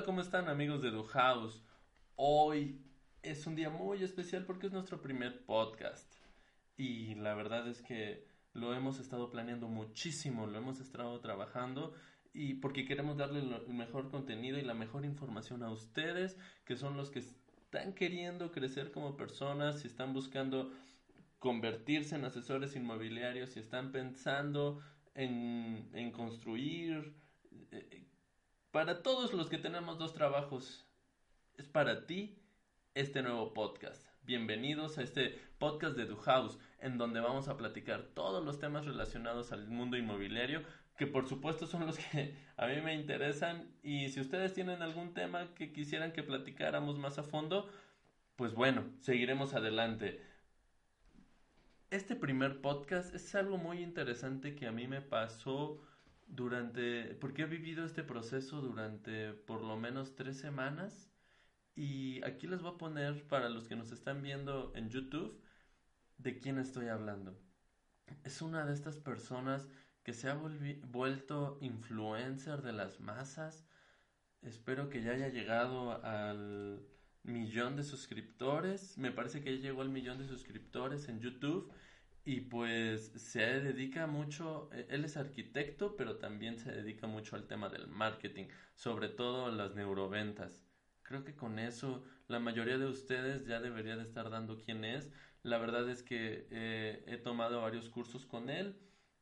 Hola, ¿cómo están amigos de Du House? Hoy es un día muy especial porque es nuestro primer podcast. Y la verdad es que lo hemos estado planeando muchísimo, lo hemos estado trabajando y porque queremos darle el mejor contenido y la mejor información a ustedes, que son los que están queriendo crecer como personas, si están buscando convertirse en asesores inmobiliarios, si están pensando en, en construir, eh, para todos los que tenemos dos trabajos, es para ti este nuevo podcast. Bienvenidos a este podcast de Du House, en donde vamos a platicar todos los temas relacionados al mundo inmobiliario, que por supuesto son los que a mí me interesan. Y si ustedes tienen algún tema que quisieran que platicáramos más a fondo, pues bueno, seguiremos adelante. Este primer podcast es algo muy interesante que a mí me pasó durante, porque he vivido este proceso durante por lo menos tres semanas y aquí les voy a poner para los que nos están viendo en YouTube de quién estoy hablando. Es una de estas personas que se ha vuelto influencer de las masas. Espero que ya haya llegado al millón de suscriptores. Me parece que ya llegó al millón de suscriptores en YouTube y pues se dedica mucho, e, él es arquitecto, pero también se dedica mucho al tema del marketing, sobre todo las neuroventas. Creo que con eso la mayoría de ustedes ya debería de estar dando quién es. La verdad es que eh, he tomado varios cursos con él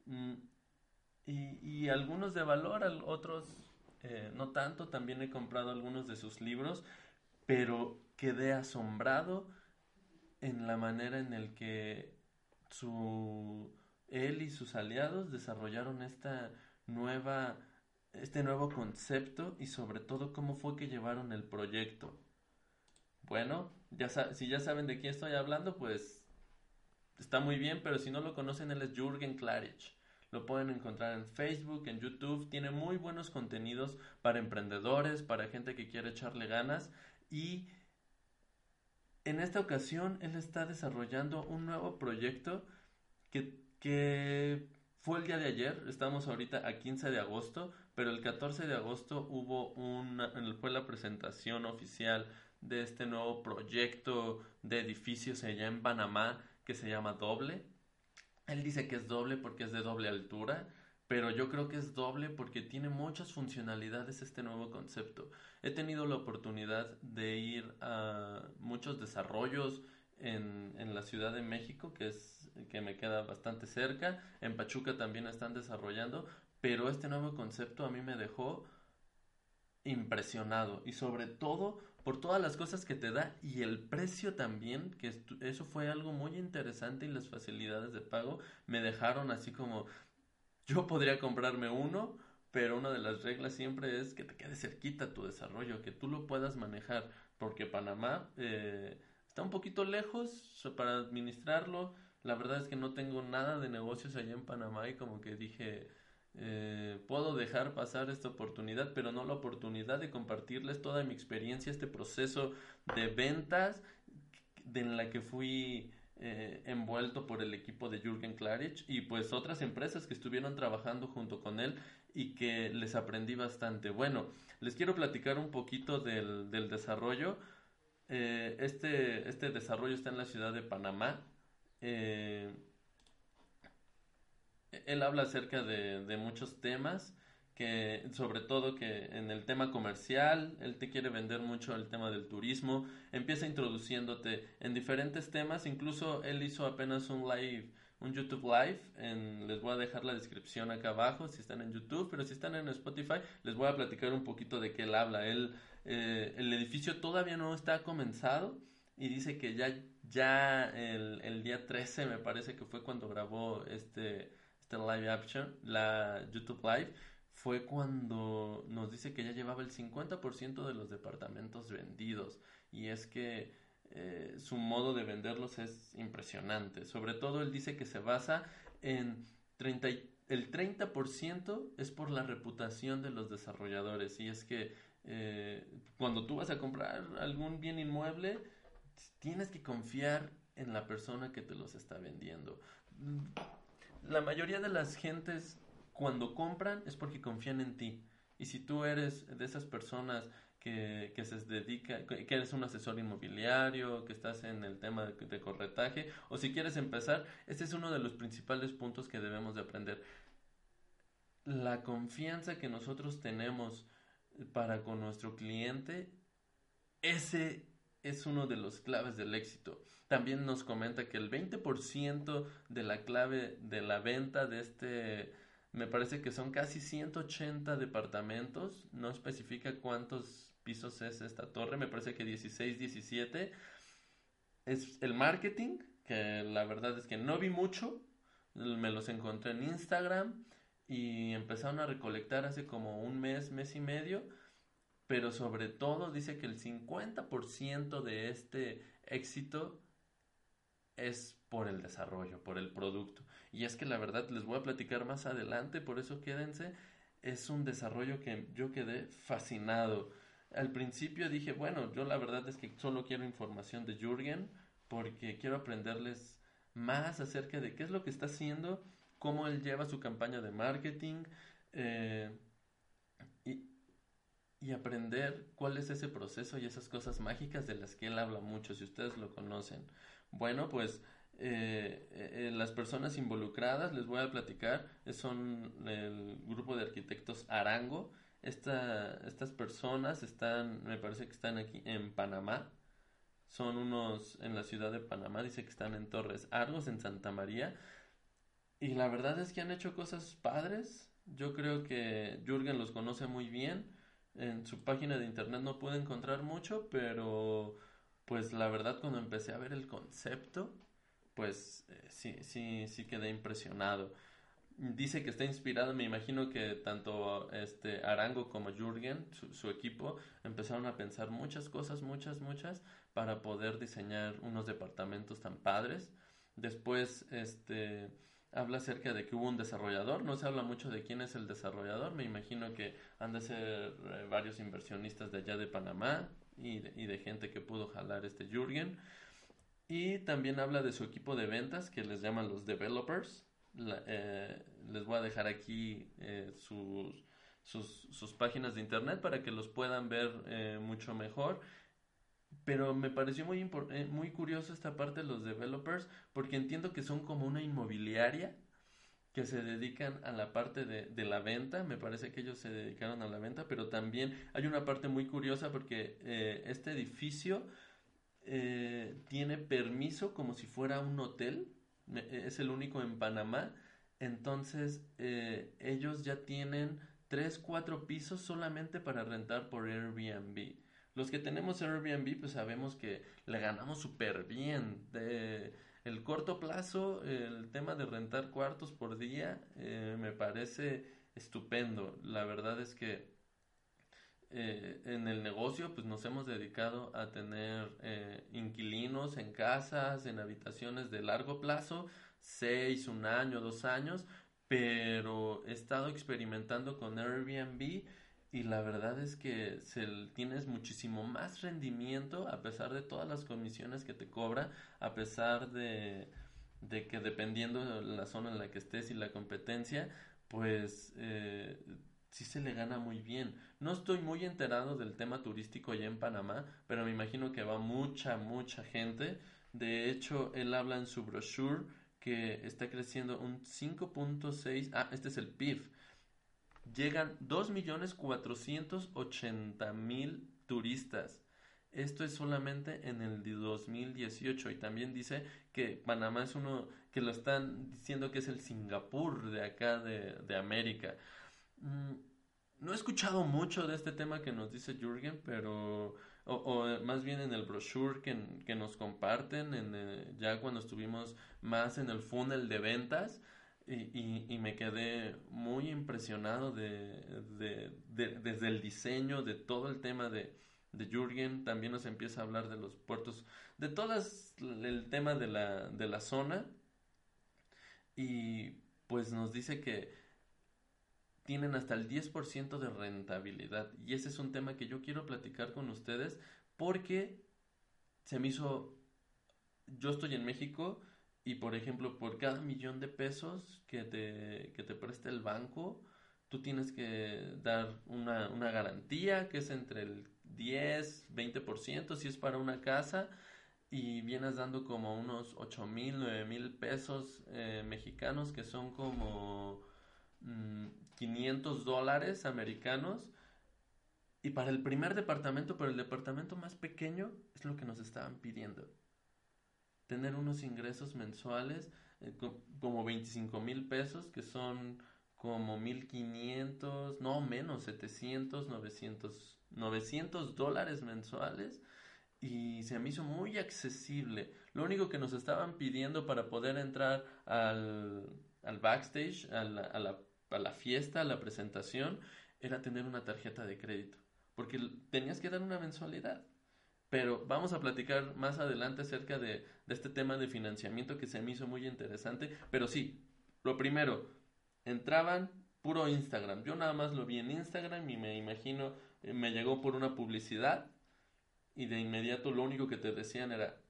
mm, y, algunos de valor, otros eh, no tanto. También he comprado algunos de sus libros, pero quedé asombrado en la manera en el que su, él y sus aliados desarrollaron esta nueva, este nuevo concepto y sobre todo cómo fue que llevaron el proyecto. Bueno, ya si ya saben de quién estoy hablando, pues está muy bien, pero si no lo conocen, él es Jürgen Klarich. Lo pueden encontrar en Facebook, en YouTube. Tiene muy buenos contenidos para emprendedores, para gente que quiere echarle ganas. Y en esta ocasión él está desarrollando un nuevo proyecto que, que fue el día de ayer, estamos ahorita a 15 de agosto, pero el 14 de agosto hubo una, fue la presentación oficial de este nuevo proyecto de edificios allá en Panamá que se llama Doble. Él dice que es doble porque es de doble altura, pero yo creo que es doble porque tiene muchas funcionalidades este nuevo concepto. He tenido la oportunidad de ir a muchos desarrollos en, en, la Ciudad de México, que es que me queda bastante cerca. En Pachuca también están desarrollando, pero este nuevo concepto a mí me dejó impresionado y sobre todo por todas las cosas que te da y el precio también, que eso fue algo muy interesante y las facilidades de pago me dejaron así como yo podría comprarme uno, pero una de las reglas siempre es que te quede cerquita tu desarrollo, que tú lo puedas manejar, porque Panamá eh, está un poquito lejos para administrarlo. La verdad es que no tengo nada de negocios allá en Panamá y como que dije, eh, puedo dejar pasar esta oportunidad, pero no la oportunidad de compartirles toda mi experiencia, este proceso de ventas de en la que fui eh, envuelto por el equipo de Jürgen Klarich y pues otras empresas que estuvieron trabajando junto con él y que les aprendí bastante. Bueno, les quiero platicar un poquito del, del desarrollo. Eh, este, este desarrollo está en la ciudad de Panamá. Eh, él habla acerca de, de muchos temas que sobre todo que en el tema comercial, él te quiere vender mucho el tema del turismo, empieza introduciéndote en diferentes temas, incluso él hizo apenas un live, un YouTube live, en, les voy a dejar la descripción acá abajo si están en YouTube, pero si están en Spotify les voy a platicar un poquito de qué él habla. Él, eh, el edificio todavía no está comenzado y dice que ya, ya el, el día 13 me parece que fue cuando grabó este, este live action, la YouTube live, fue cuando nos dice que ya llevaba el 50% de los departamentos vendidos. Y es que eh, su modo de venderlos es impresionante. Sobre todo él dice que se basa en 30, el 30% es por la reputación de los desarrolladores. Y es que eh, cuando tú vas a comprar algún bien inmueble, tienes que confiar en la persona que te los está vendiendo. La mayoría de las gentes cuando compran es porque confían en ti. Y si tú eres de esas personas que, que, se dedica, que eres un asesor inmobiliario, que estás en el tema de, de, corretaje, o si quieres empezar, este es uno de los principales puntos que debemos de aprender. La confianza que nosotros tenemos para con nuestro cliente, ese es uno de los claves del éxito. También nos comenta que el 20% de la clave de la venta de este me parece que son casi 180 departamentos, no especifica cuántos pisos es esta torre, me parece que 16, 17. Es el marketing, que la verdad es que no vi mucho, me los encontré en Instagram y empezaron a recolectar hace como un mes, mes y medio, pero sobre todo dice que el 50% de este éxito es por el desarrollo, por el producto. Y es que la verdad les voy a platicar más adelante, por eso quédense. Es un desarrollo que yo quedé fascinado. Al principio dije, bueno, yo la verdad es que solo quiero información de Jürgen porque quiero aprenderles más acerca de qué es lo que está haciendo, cómo él lleva su campaña de marketing eh, y aprender cuál es ese proceso y esas cosas mágicas de las que él habla mucho, si ustedes lo conocen. Bueno, pues eh, eh, las personas involucradas, les voy a platicar, son el grupo de arquitectos Arango. Esta, estas personas están, me parece que están aquí en Panamá. Son unos en la ciudad de Panamá, dice que están en Torres Argos, en Santa María. Y la verdad es que han hecho cosas padres. Yo creo que Jürgen los conoce muy bien. En su página de internet no pude encontrar mucho, pero pues la verdad cuando empecé a ver el concepto, pues eh, sí, sí, sí quedé impresionado. Dice que está inspirado, me imagino que tanto este Arango como Jürgen, su, su, equipo, empezaron a pensar muchas cosas, muchas, muchas, para poder diseñar unos departamentos tan padres. Después, este, habla acerca de que hubo un desarrollador, no se habla mucho de quién es el desarrollador, me imagino que han de ser eh, varios inversionistas de allá de Panamá, y de, gente que pudo jalar este Jürgen. Y también habla de su equipo de ventas que les llaman los developers. Eh, les voy a dejar aquí eh, sus, sus, páginas de internet para que los puedan ver mucho mejor. Pero me pareció muy, eh, muy curioso esta parte de los developers porque entiendo que son como una inmobiliaria que se dedican a la parte de, la venta, me parece que ellos se dedicaron a la venta, pero también hay una parte muy curiosa porque eh, este edificio eh, tiene permiso como si fuera un hotel, es el único en Panamá, entonces ellos ya tienen tres, cuatro pisos solamente para rentar por Airbnb. Los que tenemos Airbnb pues sabemos que le ganamos súper bien. De, el corto plazo, el tema de rentar cuartos por día, eh, me parece estupendo. La verdad es que eh, en el negocio pues nos hemos dedicado a tener eh, inquilinos en casas, en habitaciones de largo plazo, seis, un año, dos años, pero he estado experimentando con Airbnb y la verdad es que se, tienes muchísimo más rendimiento a pesar de todas las comisiones que te cobra, a pesar de, de que dependiendo de la zona en la que estés y la competencia, pues eh, sí se le gana muy bien. No estoy muy enterado del tema turístico allá en Panamá, pero me imagino que va mucha, mucha gente. De hecho, él habla en su brochure que está creciendo un 5.6, ah, este es el PIB, llegan 2.480.000 turistas. Esto es solamente en el 2018 y también dice que Panamá es uno que lo están diciendo que es el Singapur de acá de, de América. Mm, no he escuchado mucho de este tema que nos dice Jürgen, pero o, más bien en el brochure que, que nos comparten, en, eh, ya cuando estuvimos más en el funnel de ventas, y, me quedé muy impresionado de, desde el diseño, de todo el tema de, de Jürgen. También nos empieza a hablar de los puertos, de todo el tema de la, de la zona. Y pues nos dice que tienen hasta el 10% de rentabilidad. Y ese es un tema que yo quiero platicar con ustedes porque se me hizo... Yo estoy en México y por ejemplo, por cada millón de pesos que te, que te preste el banco, tú tienes que dar una, una garantía que es entre el 10, 20% si es para una casa y vienes dando como unos 8 mil, 9 mil pesos eh, mexicanos que son como 500 mm, dólares americanos. Y para el primer departamento, para el departamento más pequeño es lo que nos estaban pidiendo tener unos ingresos mensuales eh, como 25 mil pesos, que son como 1500, no menos, 700, 900, 900 dólares mensuales y se me hizo muy accesible. Lo único que nos estaban pidiendo para poder entrar al, al backstage, a la, a, la, a la fiesta, a la presentación, era tener una tarjeta de crédito, porque tenías que dar una mensualidad. Pero vamos a platicar más adelante acerca de, este tema de financiamiento que se me hizo muy interesante. Pero sí, lo primero, entraban puro Instagram. Yo nada más lo vi en Instagram y me imagino, eh, me llegó por una publicidad y de inmediato lo único que te decían era,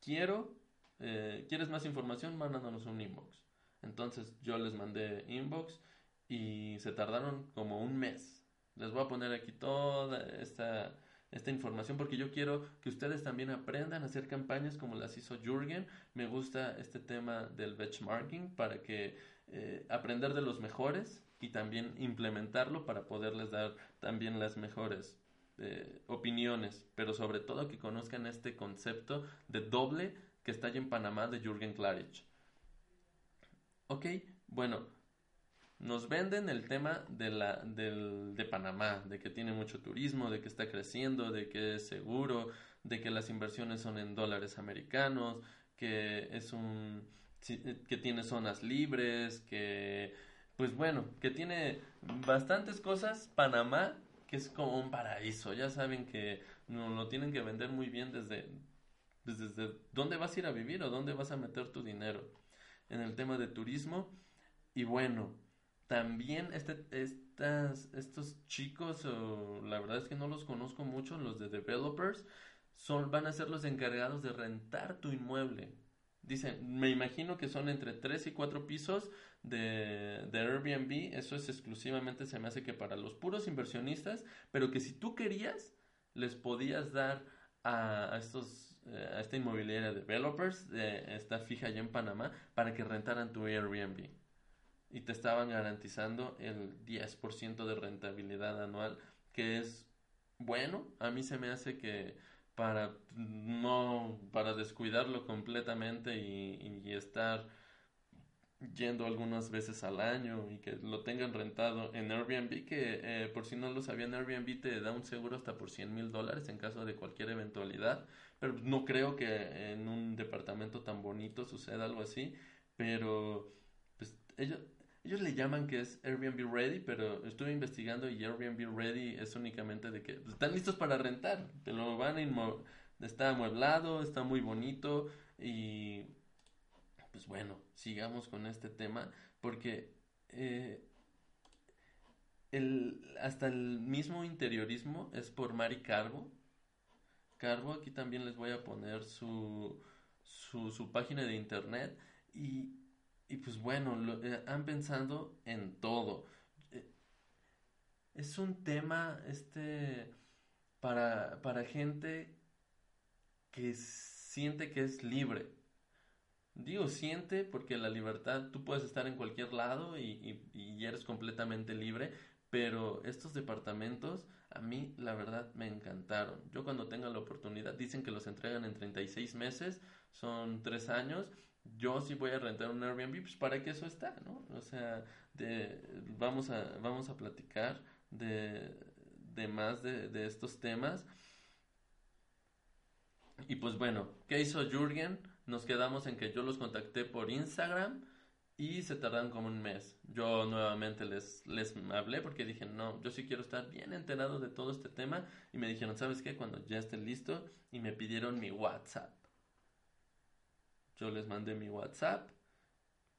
quiero, eh, ¿quieres más información? Mándanos un inbox. Entonces yo les mandé inbox y se tardaron como un mes. Les voy a poner aquí toda esta esta información porque yo quiero que ustedes también aprendan a hacer campañas como las hizo Jürgen. Me gusta este tema del benchmarking para que eh, aprender de los mejores y también implementarlo para poderles dar también las mejores eh, opiniones, pero sobre todo que conozcan este concepto de doble que está allí en Panamá de Jürgen Klarich. Ok, bueno, nos venden el tema de, la, del, de Panamá, de que tiene mucho turismo, de que está creciendo, de que es seguro, de que las inversiones son en dólares americanos, que es un que tiene zonas libres, que pues bueno, que tiene bastantes cosas. Panamá que es como un paraíso. Ya saben que no lo tienen que vender muy bien desde pues, desde dónde vas a ir a vivir o dónde vas a meter tu dinero en el tema de turismo. Y bueno, también este, estas, estos chicos, la verdad es que no los conozco mucho, los de developers, son, van a ser los encargados de rentar tu inmueble. Dicen, me imagino que son entre 3 y 4 pisos de, de, Airbnb. Eso es exclusivamente, se me hace que para los puros inversionistas, pero que si tú querías, les podías dar a, estos, eh, a esta inmobiliaria developers, eh, está fija allá en Panamá, para que rentaran tu Airbnb y te estaban garantizando el 10% de rentabilidad anual, que es bueno, a mí se me hace que para no para descuidarlo completamente y, estar yendo algunas veces al año y que lo tengan rentado en Airbnb, que eh, por si no lo sabían, Airbnb te da un seguro hasta por 100 mil dólares en caso de cualquier eventualidad, pero no creo que en un departamento tan bonito suceda algo así, pero pues ellos, ellos le llaman que es Airbnb Ready, pero estuve investigando y Airbnb Ready es únicamente de que pues, están listos para rentar. Te lo van a está amueblado, está muy bonito y pues bueno, sigamos con este tema porque eh, el, hasta el mismo interiorismo es por Mari Carbo. Carbo, aquí también les voy a poner su, su, su página de internet y y pues bueno, eh, han pensado en todo. Eh, es un tema este para, para gente que siente que es libre. Digo siente porque la libertad, tú puedes estar en cualquier lado y, y, eres completamente libre, pero estos departamentos a mí la verdad me encantaron. Yo cuando tenga la oportunidad, dicen que los entregan en 36 meses, son 3 años, yo sí voy a rentar un Airbnb, pues para que eso está, ¿no? O sea, de, vamos, a, vamos a platicar de, de más de, de estos temas. Y pues bueno, ¿qué hizo Jürgen? Nos quedamos en que yo los contacté por Instagram y se tardaron como un mes. Yo nuevamente les, les hablé porque dije, no, yo sí quiero estar bien enterado de todo este tema. Y me dijeron, ¿sabes qué? Cuando ya esté listo. Y me pidieron mi WhatsApp. Yo les mandé mi WhatsApp.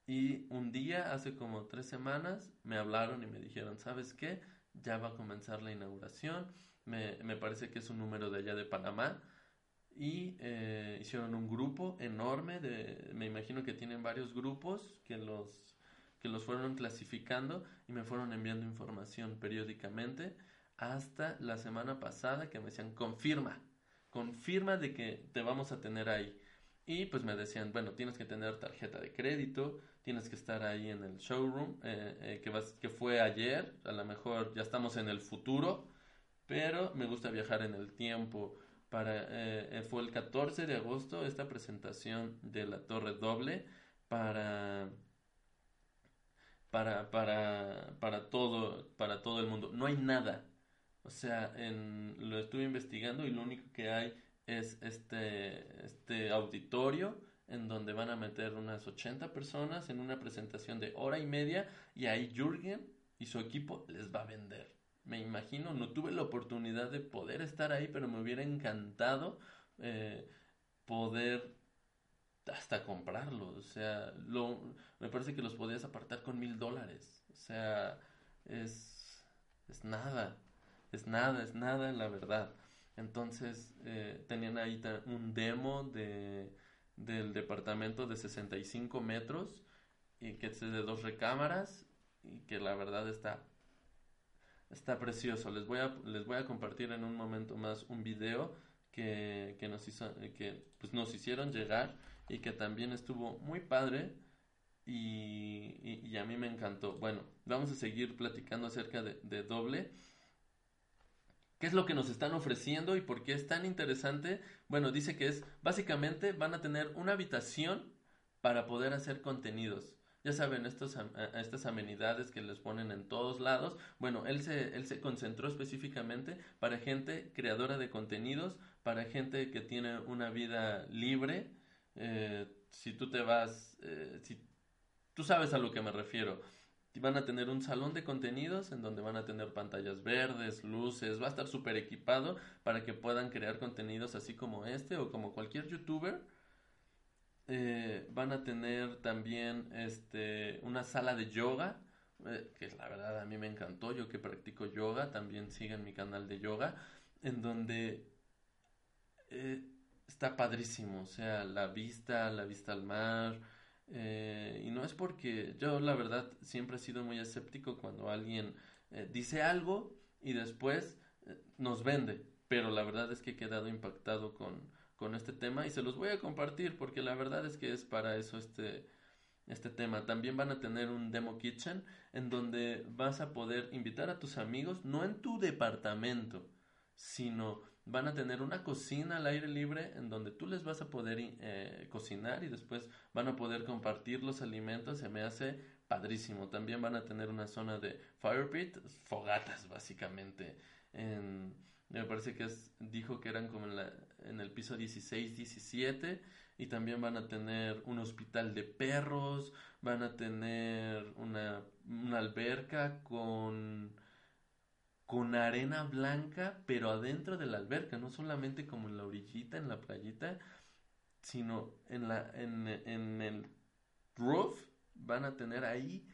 Y un día, hace como tres semanas, me hablaron y me dijeron, ¿sabes qué? Ya va a comenzar la inauguración. Me, me parece que es un número de allá de Panamá y eh, hicieron un grupo enorme de me imagino que tienen varios grupos que los que los fueron clasificando y me fueron enviando información periódicamente hasta la semana pasada que me decían confirma confirma de que te vamos a tener ahí y pues me decían bueno tienes que tener tarjeta de crédito tienes que estar ahí en el showroom eh, eh, que fue ayer a lo mejor ya estamos en el futuro pero me gusta viajar en el tiempo para, eh, eh, fue el 14 de agosto esta presentación de la torre doble para para, para, para, todo, para todo el mundo. No hay nada. O sea, en, lo estuve investigando y lo único que hay es este, este auditorio en donde van a meter unas 80 personas en una presentación de hora y media y ahí Jürgen y su equipo les va a vender me imagino, no tuve la oportunidad de poder estar ahí, pero me hubiera encantado eh, poder hasta comprarlo. O sea, lo, me parece que los podías apartar con mil dólares. O sea, es, es nada, es nada, es nada, la verdad. Entonces, eh, tenían ahí un demo de, del departamento de 65 metros y que es de dos recámaras y que la verdad está Está precioso. Les voy a, les voy a compartir en un momento más un video que, que nos hizo, que pues nos hicieron llegar y que también estuvo muy padre y, y, a mí me encantó. Bueno, vamos a seguir platicando acerca de, de doble. ¿Qué es lo que nos están ofreciendo y por qué es tan interesante? Bueno, dice que es básicamente van a tener una habitación para poder hacer contenidos ya saben, estos, estas amenidades que les ponen en todos lados. Bueno, él se, él se concentró específicamente para gente creadora de contenidos, para gente que tiene una vida libre. Eh, si tú te vas, eh, si tú sabes a lo que me refiero. Van a tener un salón de contenidos en donde van a tener pantallas verdes, luces, va a estar súper equipado para que puedan crear contenidos así como este o como cualquier youtuber. Eh, van a tener también este, una sala de yoga, eh, que la verdad a mí me encantó, yo que practico yoga, también sigan mi canal de yoga, en donde eh, está padrísimo, o sea, la vista, la vista al mar, y no es porque yo la verdad siempre he sido muy escéptico cuando alguien dice algo y después nos vende, pero la verdad es que he quedado impactado con con este tema y se los voy a compartir porque la verdad es que es para eso este, este tema. También van a tener un demo kitchen en donde vas a poder invitar a tus amigos, no en tu departamento, sino van a tener una cocina al aire libre en donde tú les vas a poder eh, cocinar y después van a poder compartir los alimentos. Se me hace padrísimo. También van a tener una zona de fire pit, fogatas básicamente. En, me parece que dijo que eran como en, la, en el piso 16, 17 y también van a tener un hospital de perros, van a tener una, una alberca con con arena blanca, pero adentro de la alberca, no solamente como en la orillita, en la playita, sino en la en, en el roof van a tener ahí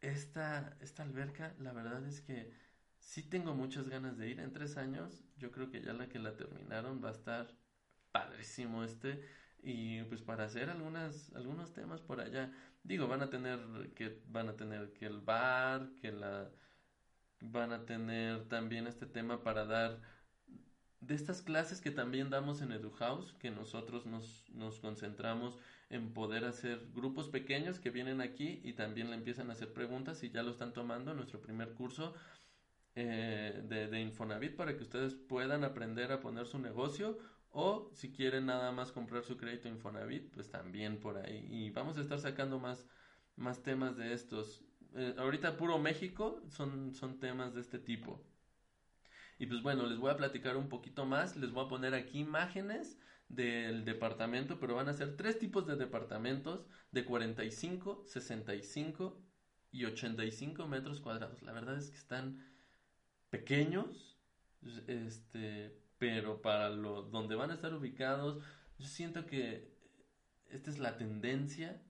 esta esta alberca, la verdad es que sí tengo muchas ganas de ir. En tres años, yo creo que ya la que la terminaron va a estar padrísimo este. Y pues para hacer algunas, algunos temas por allá. Digo, van a tener que, van a tener que el bar, que la van a tener también este tema para dar de estas clases que también damos en EduHouse, que nosotros nos, nos concentramos en poder hacer grupos pequeños que vienen aquí y también le empiezan a hacer preguntas y ya lo están tomando. Nuestro primer curso eh, de, de, Infonavit para que ustedes puedan aprender a poner su negocio o si quieren nada más comprar su crédito Infonavit, pues también por ahí. Y vamos a estar sacando más, más temas de estos. Eh, ahorita puro México son, son temas de este tipo. Y pues bueno, les voy a platicar un poquito más, les voy a poner aquí imágenes del departamento, pero van a ser tres tipos de departamentos de 45, 65 y 85 metros cuadrados. La verdad es que están pequeños, este, pero para lo donde van a estar ubicados, yo siento que esta es la tendencia.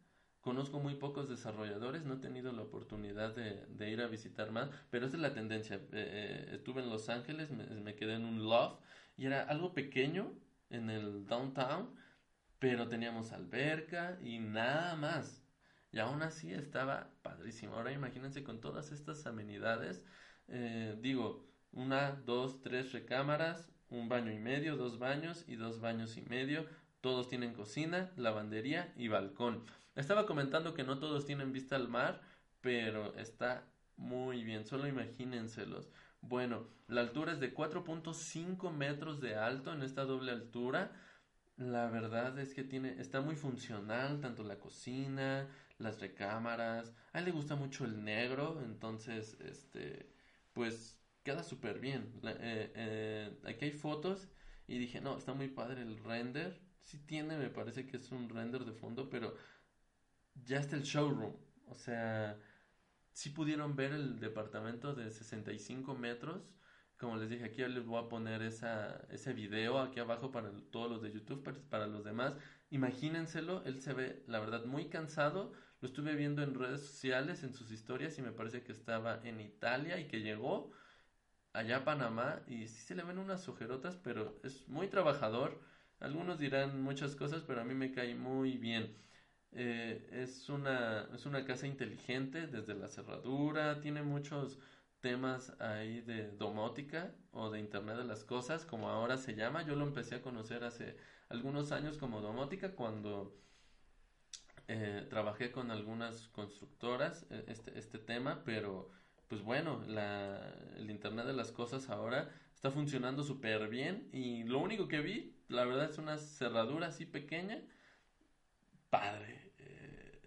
Conozco muy pocos desarrolladores, no he tenido la oportunidad de, ir a visitar más, pero esta es la tendencia. Eh, eh, estuve en Los Ángeles, me, me, quedé en un loft y era algo pequeño en el downtown, pero teníamos alberca y nada más. Y aún así estaba padrísimo. Ahora imagínense con todas estas amenidades. Eh, digo, una, dos, tres recámaras, un baño y medio, dos baños y dos baños y medio. Todos tienen cocina, lavandería y balcón. Estaba comentando que no todos tienen vista al mar, pero está muy bien. Solo imagínenselos. Bueno, la altura es de 4.5 metros de alto en esta doble altura. La verdad es que tiene, está muy funcional, tanto la cocina, las recámaras. A él le gusta mucho el negro, entonces, este, pues queda súper bien. Eh, eh, aquí hay fotos y dije, no, está muy padre el render. Sí tiene, me parece que es un render de fondo, pero ya está el showroom. O sea, si pudieron ver el departamento de 65 metros. Como les dije, aquí les voy a poner ese video aquí abajo para todos los de YouTube, para, para los demás. Imagínenselo, él se ve, la verdad, muy cansado. Lo estuve viendo en redes sociales, en sus historias, y me parece que estaba en Italia y que llegó allá a Panamá. Y sí se le ven unas ojerotas, pero es muy trabajador. Algunos dirán muchas cosas, pero a mí me cae muy bien. Eh, es, una, es una casa inteligente desde la cerradura, tiene muchos temas ahí de domótica o de Internet de las Cosas, como ahora se llama. Yo lo empecé a conocer hace algunos años como domótica cuando eh, trabajé con algunas constructoras e, este, este tema, pero pues bueno, la, el Internet de las Cosas ahora está funcionando súper bien y lo único que vi, la verdad, es una cerradura así pequeña padre. Eh,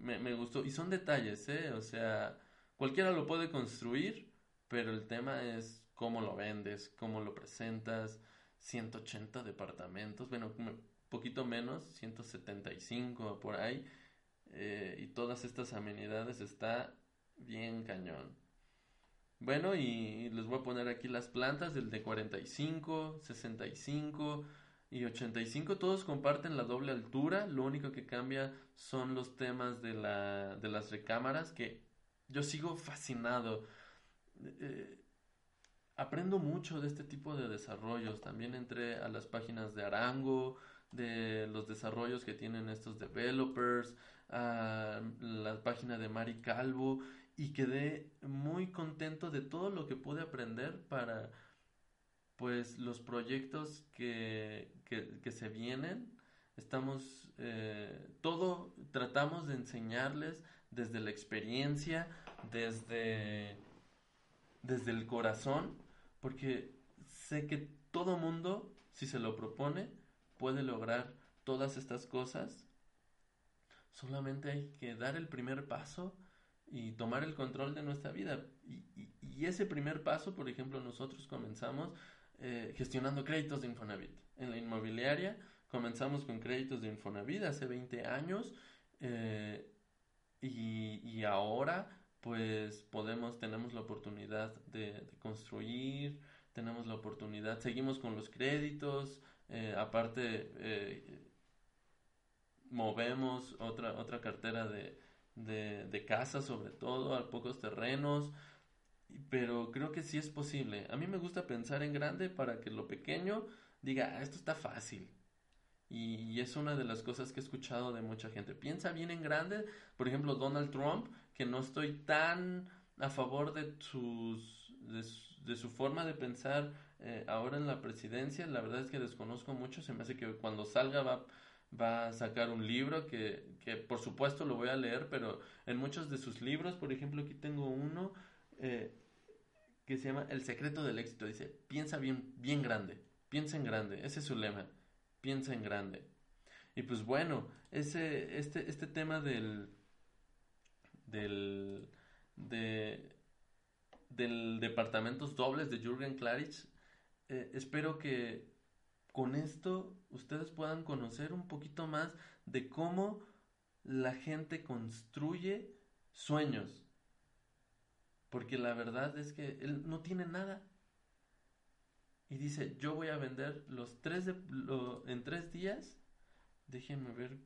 me, gustó. Y son detalles, ¿eh? O sea, cualquiera lo puede construir, pero el tema es cómo lo vendes, cómo lo presentas. 180 departamentos, bueno, un poquito menos, 175 por ahí. Eh, y todas estas amenidades está bien cañón. Bueno, y les voy a poner aquí las plantas del de 45, 65, y 85 todos comparten la doble altura, lo único que cambia son los temas de, la, de las recámaras que yo sigo fascinado. Eh, aprendo mucho de este tipo de desarrollos, también entré a las páginas de Arango, de los desarrollos que tienen estos developers, a la página de Mari Calvo y quedé muy contento de todo lo que pude aprender para pues los proyectos que, que, se vienen, estamos, eh, todo tratamos de enseñarles desde la experiencia, desde, desde el corazón, porque sé que todo mundo, si se lo propone, puede lograr todas estas cosas. Solamente hay que dar el primer paso y tomar el control de nuestra vida. Y, y ese primer paso, por ejemplo, nosotros comenzamos eh, gestionando créditos de Infonavit. En la inmobiliaria comenzamos con créditos de Infonavit hace 20 años eh, y, ahora pues podemos, tenemos la oportunidad de, construir, tenemos la oportunidad, seguimos con los créditos, eh, aparte movemos otra, otra cartera de, de, de casas sobre todo a pocos terrenos, pero creo que sí es posible. A mí me gusta pensar en grande para que lo pequeño diga, ah, esto está fácil. Y, es una de las cosas que he escuchado de mucha gente. Piensa bien en grande. Por ejemplo, Donald Trump, que no estoy tan a favor de, sus, de, su, forma de pensar eh, ahora en la presidencia. La verdad es que desconozco mucho. Se me hace que cuando salga va, va a sacar un libro que, que por supuesto lo voy a leer, pero en muchos de sus libros, por ejemplo, aquí tengo uno eh, que se llama El secreto del éxito. Dice, piensa bien, bien grande, piensa en grande, ese es su lema, piensa en grande. Y pues bueno, ese, este, este tema del, del, de, del departamentos dobles de Jürgen Klarich. Eh, espero que con esto ustedes puedan conocer un poquito más de cómo la gente construye sueños. Porque la verdad es que él no tiene nada. Y dice, yo voy a vender los tres de, en tres días. Déjenme ver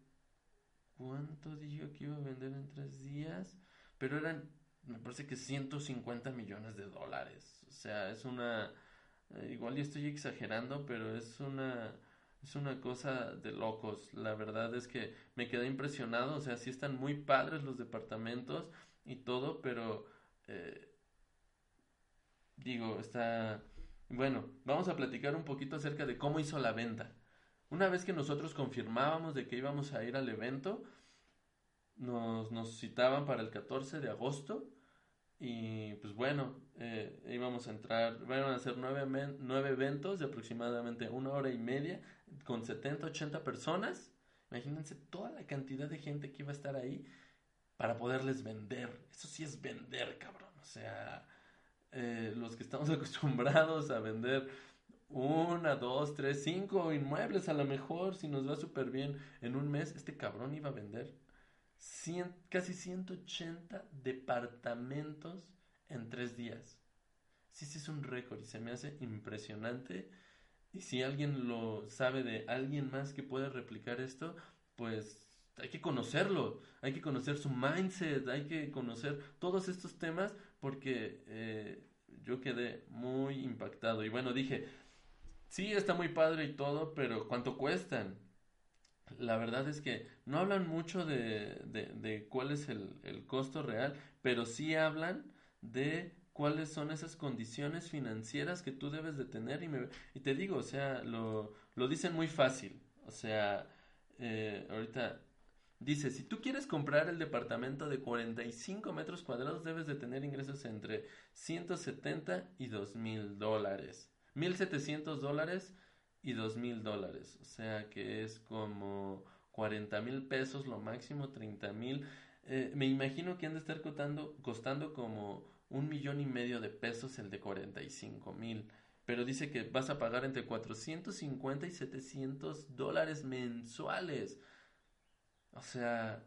cuánto dijo que iba a vender en tres días. Pero eran, me parece que 150 millones de dólares. O sea, es una... Eh, igual yo estoy exagerando, pero es una... Es una cosa de locos. La verdad es que me quedé impresionado. O sea, sí están muy padres los departamentos y todo, pero... Eh, digo, está... Bueno, vamos a platicar un poquito acerca de cómo hizo la venta. Una vez que nosotros confirmábamos de que íbamos a ir al evento, nos, nos citaban para el 14 de agosto y pues bueno, eh, íbamos a entrar, van a ser nueve, nueve eventos de aproximadamente una hora y media con 70, 80 personas. Imagínense toda la cantidad de gente que iba a estar ahí para poderles vender. Eso sí es vender, cabrón. O sea, eh, los que estamos acostumbrados a vender una, dos, tres, cinco inmuebles a lo mejor, si nos va súper bien en un mes, este cabrón iba a vender casi 180 departamentos en tres días. Sí, sí es un récord y se me hace impresionante. Y si alguien lo sabe de alguien más que puede replicar esto, pues hay que conocerlo, hay que conocer su mindset, hay que conocer todos estos temas porque eh, yo quedé muy impactado. Y bueno, dije, sí, está muy padre y todo, pero ¿cuánto cuestan? la verdad es que no hablan mucho de, de, cuál es el, el, costo real, pero sí hablan de cuáles son esas condiciones financieras que tú debes de tener. Y, me, y te digo, o sea, lo, lo dicen muy fácil. O sea, eh, ahorita dice, si tú quieres comprar el departamento de 45 metros cuadrados, debes de tener ingresos entre 170 y 2 mil dólares. 1.700 dólares y dos mil dólares. O sea que es como 40 mil pesos lo máximo, 30 mil. Eh, me imagino que han de estar costando, costando como un millón y medio de pesos el de 45 mil. Pero dice que vas a pagar entre 450 y 700 dólares mensuales. O sea,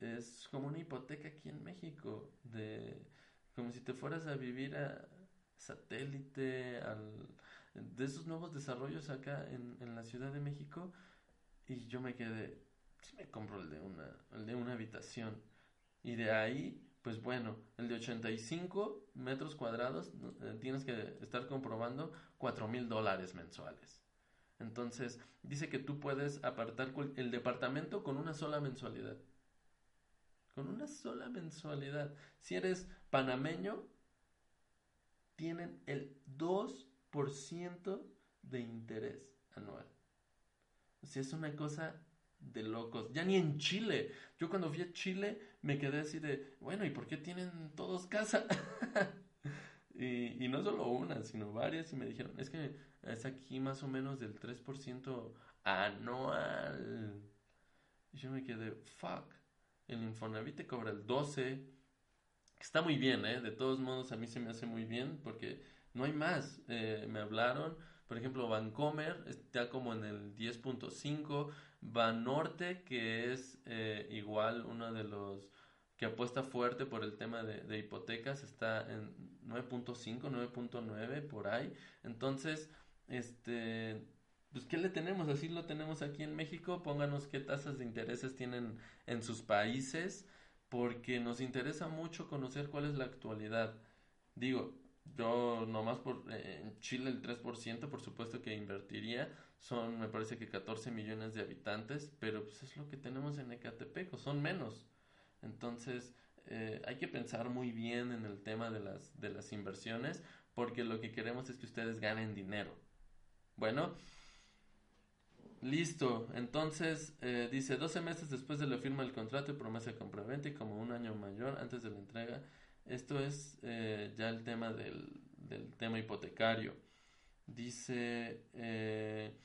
es como una hipoteca aquí en México. De, como si te fueras a vivir a satélite, al, de esos nuevos desarrollos acá en, en la Ciudad de México y yo me quedé, si me compro el de una, el de una habitación y de ahí, pues bueno, el de 85 metros cuadrados eh, tienes que estar comprobando 4 mil dólares mensuales. Entonces, dice que tú puedes apartar el departamento con una sola mensualidad. Con una sola mensualidad. Si eres panameño, tienen el 2 por ciento de interés anual. O sea, es una cosa de locos. Ya ni en Chile. Yo cuando fui a Chile me quedé así de, bueno, ¿y por qué tienen todos casa? y, y, no solo una, sino varias. Y me dijeron, es que es aquí más o menos del 3% anual. Y yo me quedé, fuck. El Infonavit te cobra el 12. Está muy bien, ¿eh? De todos modos, a mí se me hace muy bien porque no hay más. Eh, me hablaron, por ejemplo, Vancomer está como en el 10.5, Banorte, que es eh, igual uno de los que apuesta fuerte por el tema de, hipotecas, está en 9.5, 9.9 por ahí. Entonces, este, pues ¿qué le tenemos? Así lo tenemos aquí en México. Pónganos qué tasas de intereses tienen en sus países, porque nos interesa mucho conocer cuál es la actualidad. Digo, yo nomás por eh, en Chile el 3% por supuesto que invertiría, son me parece que 14 millones de habitantes, pero pues es lo que tenemos en Ecatepec, son menos. Entonces, eh, hay que pensar muy bien en el tema de las, de las inversiones, porque lo que queremos es que ustedes ganen dinero. Bueno, listo. Entonces, eh, dice, 12 meses después de la firma del contrato y promesa de compraventa y como un año mayor antes de la entrega, esto es eh, ya el tema del, del, tema hipotecario. Dice eh,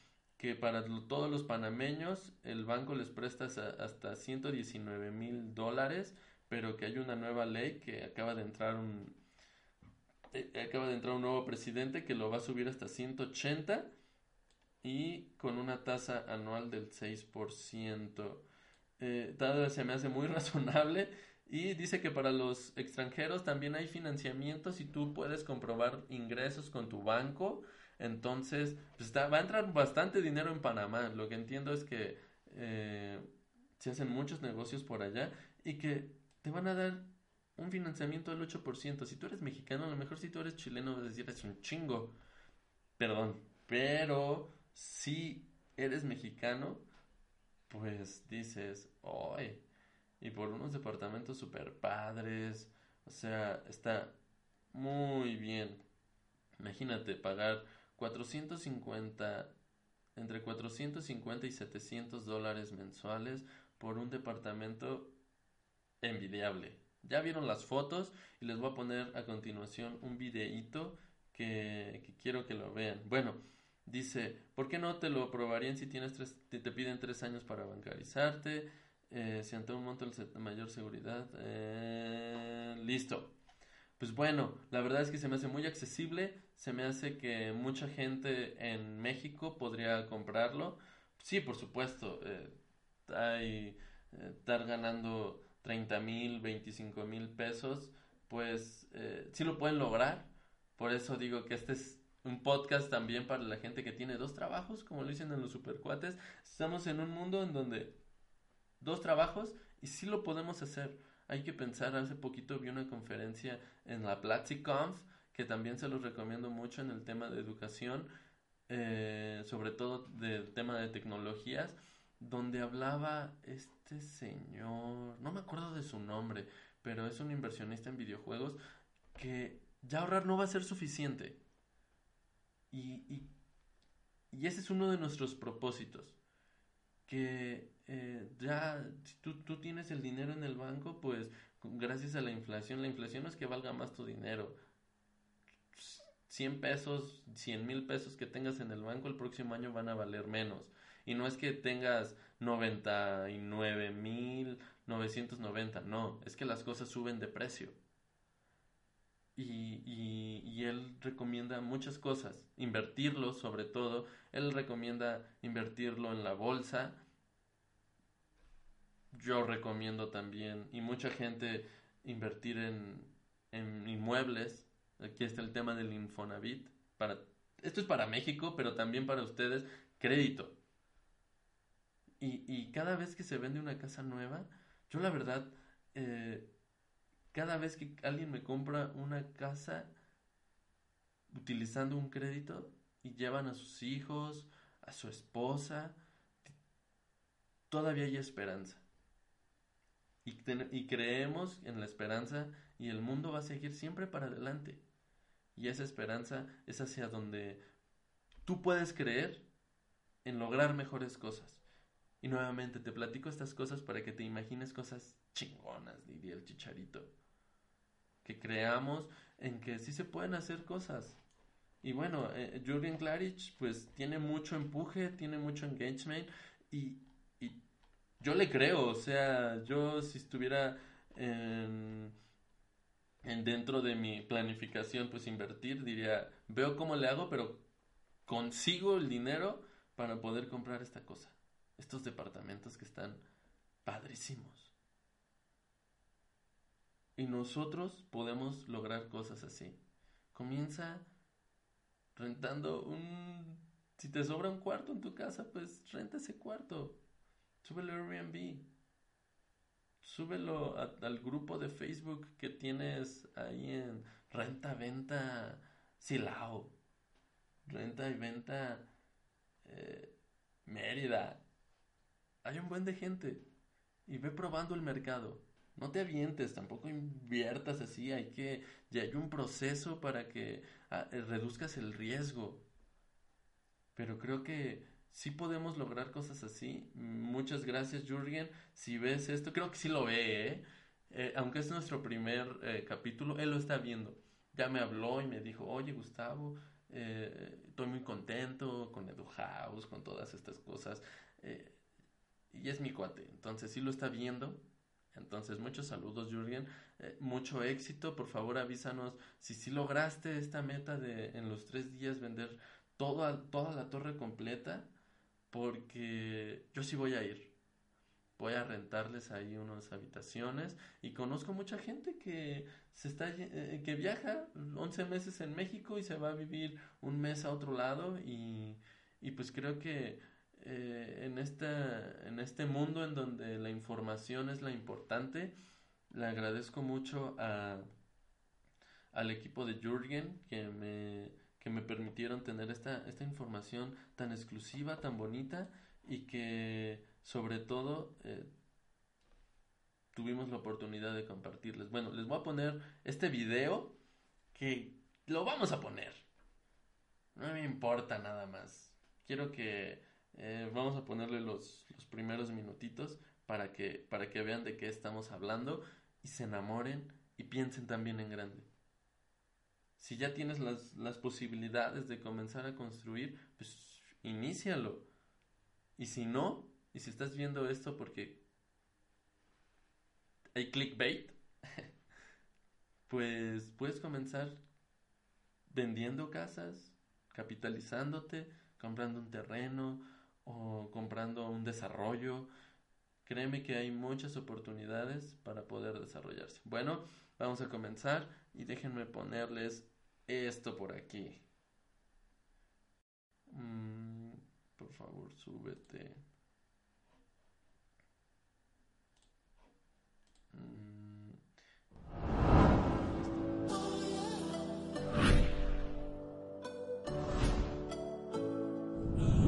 que para todos los panameños el banco les presta hasta 119 mil dólares, pero que hay una nueva ley que acaba de entrar un, eh, acaba de entrar un nuevo presidente que lo va a subir hasta 180 y con una tasa anual del 6%. Eh, vez se me hace muy razonable y dice que para los extranjeros también hay financiamiento si tú puedes comprobar ingresos con tu banco. Entonces, pues va a entrar bastante dinero en Panamá. Lo que entiendo es que eh, se hacen muchos negocios por allá y que te van a dar un financiamiento del 8%. Si tú eres mexicano, a lo mejor si tú eres chileno vas a decir es un chingo. Perdón, pero si eres mexicano, pues dices, ¡ay! Y por unos departamentos super padres, o sea, está muy bien. Imagínate pagar 450, entre 450 y 700 dólares mensuales por un departamento envidiable. Ya vieron las fotos y les voy a poner a continuación un videíto que, quiero que lo vean. Bueno, dice, ¿por qué no te lo aprobarían si tienes tres, te, piden tres años para bancarizarte? Eh, si ante un monto de mayor seguridad. Eh, listo. Pues bueno, la verdad es que se me hace muy accesible. Se me hace que mucha gente en México podría comprarlo. Sí, por supuesto. Eh, hay eh, estar ganando 30 mil, 25 mil pesos, pues eh, sí lo pueden lograr. Por eso digo que este es un podcast también para la gente que tiene dos trabajos, como lo dicen en los supercuates. Estamos en un mundo en donde dos trabajos y sí lo podemos hacer. Hay que pensar, hace poquito vi una conferencia en la PlatziConf que también se los recomiendo mucho en el tema de educación, eh, sobre todo del tema de tecnologías, donde hablaba este señor, no me acuerdo de su nombre, pero es un inversionista en videojuegos que ya ahorrar no va a ser suficiente. Y, ese es uno de nuestros propósitos. Que eh, ya, si tú, tú tienes el dinero en el banco, pues gracias a la inflación, la inflación no es que valga más tu dinero. 100 pesos, 100 mil pesos que tengas en el banco el próximo año van a valer menos. Y no es que tengas 99 mil 990, no, es que las cosas suben de precio. Y, y, y, él recomienda muchas cosas, invertirlo sobre todo, él recomienda invertirlo en la bolsa, yo recomiendo también, y mucha gente invertir en, en inmuebles, aquí está el tema del Infonavit, para, esto es para México, pero también para ustedes, crédito. Y, y cada vez que se vende una casa nueva, yo la verdad, eh, cada vez que alguien me compra una casa utilizando un crédito y llevan a sus hijos, a su esposa, todavía hay esperanza. Y, creemos en la esperanza y el mundo va a seguir siempre para adelante. Y esa esperanza es hacia donde tú puedes creer en lograr mejores cosas. Y nuevamente te platico estas cosas para que te imagines cosas chingonas, diría el chicharito. Que creamos en que sí se pueden hacer cosas. Y bueno, eh, Jürgen Klarich pues tiene mucho empuje, tiene mucho engagement y yo le creo, o sea, yo si estuviera en, en dentro de mi planificación pues invertir, diría, veo cómo le hago, pero consigo el dinero para poder comprar esta cosa estos departamentos que están padrísimos. Y nosotros podemos lograr cosas así. Comienza rentando un... Si te sobra un cuarto en tu casa, pues renta ese cuarto. Súbelo a Airbnb. Súbelo al grupo de Facebook que tienes ahí en renta, venta, Silao. Renta y venta eh, Mérida hay un buen de gente y ve probando el mercado. No te avientes, tampoco inviertas así, hay que, ya hay un proceso para que ah, eh, reduzcas el riesgo. Pero creo que sí podemos lograr cosas así. Muchas gracias, Jürgen. Si ves esto, creo que sí lo ve, ¿eh? eh aunque es nuestro primer eh, capítulo, él lo está viendo. Ya me habló y me dijo, oye, Gustavo, estoy muy contento con Edu House, con todas estas cosas y es mi cuate. Entonces, si lo está viendo, Entonces, muchos saludos, Jürgen. Eh, mucho éxito. Por favor, avísanos si sí lograste esta meta de en los tres días vender toda, toda la torre completa. Porque yo sí voy a ir. Voy a rentarles ahí unas habitaciones. Y conozco mucha gente que se está eh, que viaja 11 meses en México y se va a vivir un mes a otro lado. Y, y pues creo que eh, en, esta, en este mundo en donde la información es la importante, le agradezco mucho a, al equipo de Jürgen que me, que me permitieron tener esta, esta información tan exclusiva, tan bonita y que sobre todo eh, tuvimos la oportunidad de compartirles. Bueno, les voy a poner este video que lo vamos a poner. No me importa nada más. Quiero que eh, vamos a ponerle los, los, primeros minutitos para que, para que vean de qué estamos hablando y se enamoren y piensen también en grande. Si ya tienes las, las posibilidades de comenzar a construir, pues inícialo. Y si no, y si estás viendo esto porque hay clickbait, pues puedes comenzar vendiendo casas, capitalizándote, comprando un terreno, o comprando un desarrollo. Créeme que hay muchas oportunidades para poder desarrollarse. Bueno, vamos a comenzar y déjenme ponerles esto por aquí. Mm, por favor, súbete.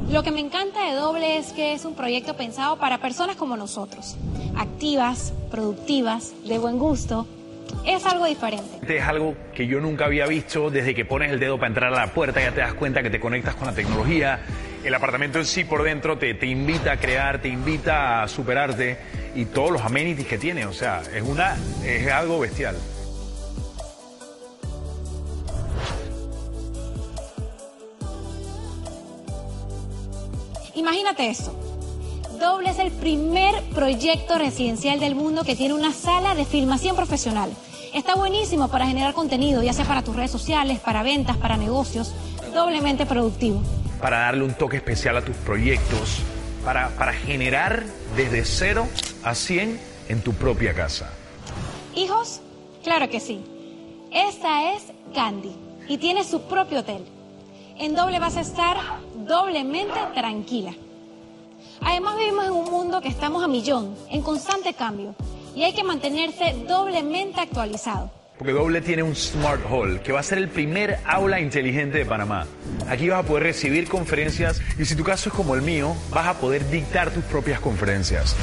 Lo que me encanta de Doble es que es un proyecto pensado para personas como nosotros, activas, productivas, de buen gusto. Es algo diferente. Es algo que yo nunca había visto desde que pones el dedo para entrar a la puerta, ya te das cuenta que te conectas con la tecnología. El apartamento en sí por dentro te, te invita a crear, te invita a superarte y todos los amenities que tiene, o sea, es, una, es algo bestial. Imagínate eso. Doble es el primer proyecto residencial del mundo que tiene una sala de filmación profesional. Está buenísimo para generar contenido, ya sea para tus redes sociales, para ventas, para negocios, doblemente productivo. Para darle un toque especial a tus proyectos, para, para generar desde cero a 100 en tu propia casa. ¿Hijos? Claro que sí. Esta es Candy y tiene su propio hotel en doble vas a estar doblemente tranquila. Además vivimos en un mundo que estamos a millón, en constante cambio, y hay que mantenerse doblemente actualizado. Porque Doble tiene un Smart Hall, que va a ser el primer aula inteligente de Panamá. Aquí vas a poder recibir conferencias y si tu caso es como el mío, vas a poder dictar tus propias conferencias.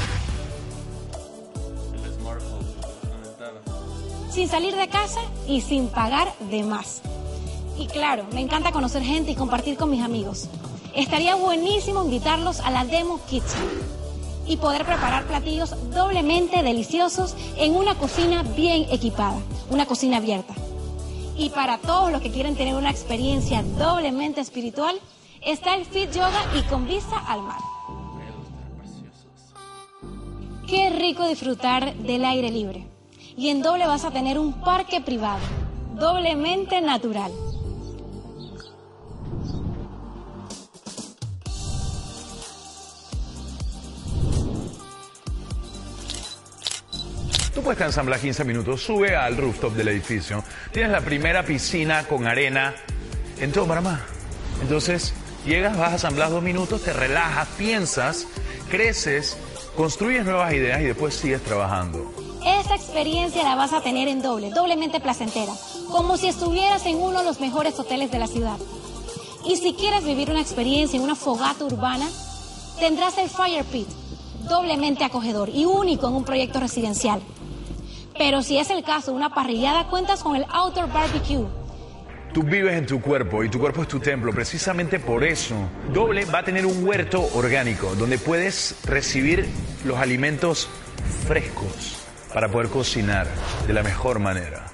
Sin salir de casa y sin pagar de más. Y claro, me encanta conocer gente y compartir con mis amigos. Estaría buenísimo invitarlos a la Demo Kitchen y poder preparar platillos doblemente deliciosos en una cocina bien equipada, una cocina abierta. Y para todos los que quieren tener una experiencia doblemente espiritual, está el Fit Yoga y con vista al mar. Qué rico disfrutar del aire libre. Y en doble vas a tener un parque privado, doblemente natural Tú puedes ensamblar 15 minutos, sube al rooftop del edificio, tienes la primera piscina con arena en todo Panamá. Entonces, llegas, vas a asamblar dos minutos, te relajas, piensas, creces, construyes nuevas ideas y después sigues trabajando. Esa experiencia la vas a tener en doble, doblemente placentera, como si estuvieras en uno de los mejores hoteles de la ciudad. Y si quieres vivir una experiencia en una fogata urbana, tendrás el Fire Pit, doblemente acogedor y único en un proyecto residencial. Pero si es el caso, una parrillada cuentas con el Outdoor Barbecue. Tú vives en tu cuerpo y tu cuerpo es tu templo. Precisamente por eso, Doble va a tener un huerto orgánico donde puedes recibir los alimentos frescos para poder cocinar de la mejor manera.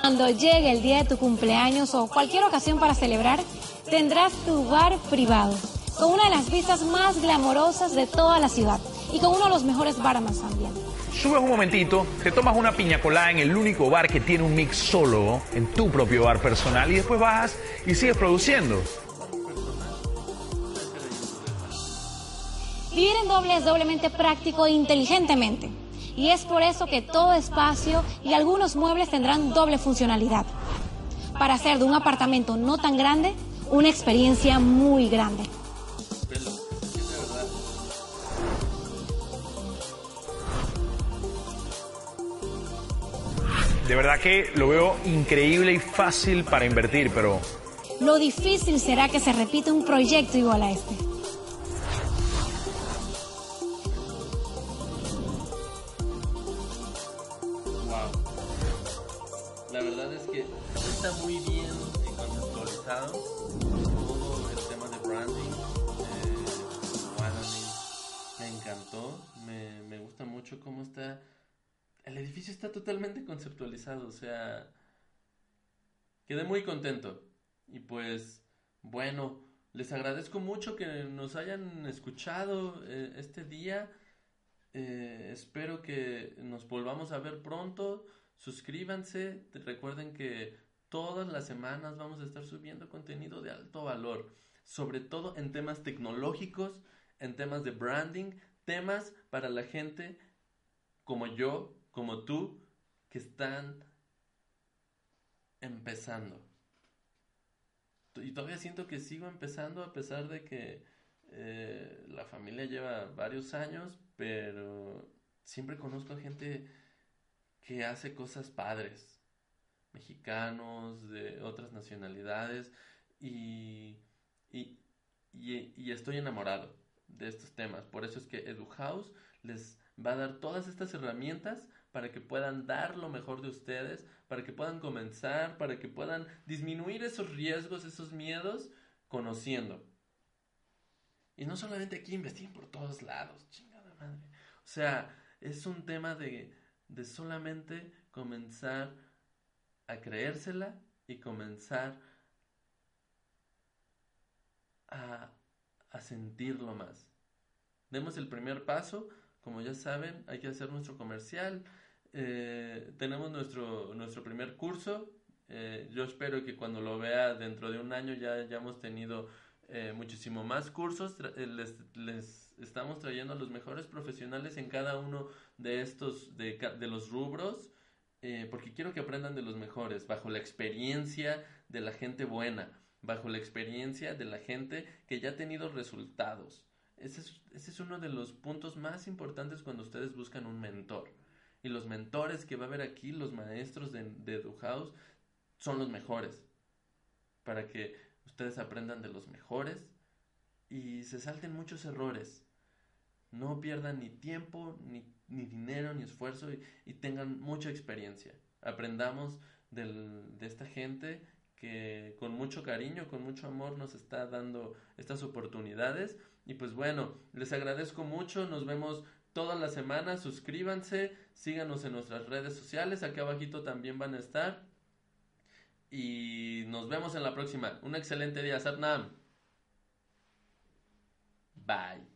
Cuando llegue el día de tu cumpleaños o cualquier ocasión para celebrar, tendrás tu bar privado, con una de las vistas más glamorosas de toda la ciudad y con uno de los mejores barmans también. Subes un momentito, te tomas una piña colada en el único bar que tiene un mix solo en tu propio bar personal y después bajas y sigues produciendo. Vivir en doble es doblemente práctico e inteligentemente. Y es por eso que todo espacio y algunos muebles tendrán doble funcionalidad. Para hacer de un apartamento no tan grande una experiencia muy grande. De verdad que lo veo increíble y fácil para invertir, pero Lo difícil será que se repita un proyecto igual a este. Wow. La verdad es que está muy bien conceptualizado todo el tema de branding. Eh, me encantó. Me, me gusta mucho cómo está. El edificio está totalmente conceptualizado. O sea, quedé muy contento. Y pues, bueno, les agradezco mucho que nos hayan escuchado eh, este día. Eh, espero que nos volvamos a ver pronto. Suscríbanse. Recuerden que todas las semanas vamos a estar subiendo contenido de alto valor. Sobre todo en temas tecnológicos, en temas de branding, temas para la gente como yo, como tú, que están empezando. Y todavía siento que sigo empezando a pesar de que eh, la familia lleva varios años, pero siempre conozco a gente que hace cosas padres, mexicanos, de otras nacionalidades, y, y, y, estoy enamorado de estos temas. Por eso es que EduHouse les va a dar todas estas herramientas para que puedan dar lo mejor de ustedes, para que puedan comenzar, para que puedan disminuir esos riesgos, esos miedos, conociendo. Y no solamente aquí, investiguen por todos lados, chingada madre. O sea, es un tema de, de solamente comenzar a creérsela y comenzar a, a sentirlo más. Demos el primer paso, como ya saben, hay que hacer nuestro comercial. Eh, tenemos nuestro, nuestro primer curso. Eh, yo espero que cuando lo vea dentro de un año ya hayamos tenido eh, muchísimo más cursos. Eh, Les, les estamos trayendo a los mejores profesionales en cada uno de estos, de, de los rubros, eh, porque quiero que aprendan de los mejores, bajo la experiencia de la gente buena, bajo la experiencia de la gente que ya ha tenido resultados. Ese es, ese es uno de los puntos más importantes cuando ustedes buscan un mentor. Y los mentores que va a haber aquí, los maestros de, de son los mejores. Para que ustedes aprendan de los mejores y se salten muchos errores. No pierdan ni tiempo, ni, ni dinero, ni esfuerzo y, y tengan mucha experiencia. Aprendamos del- de esta gente que con mucho cariño, con mucho amor nos está dando estas oportunidades. Y pues bueno, les agradezco mucho, nos vemos todas las semanas, suscríbanse, síganos en nuestras redes sociales, acá abajito también van a estar. Y nos vemos en la próxima. Un excelente día, Satnam. Bye.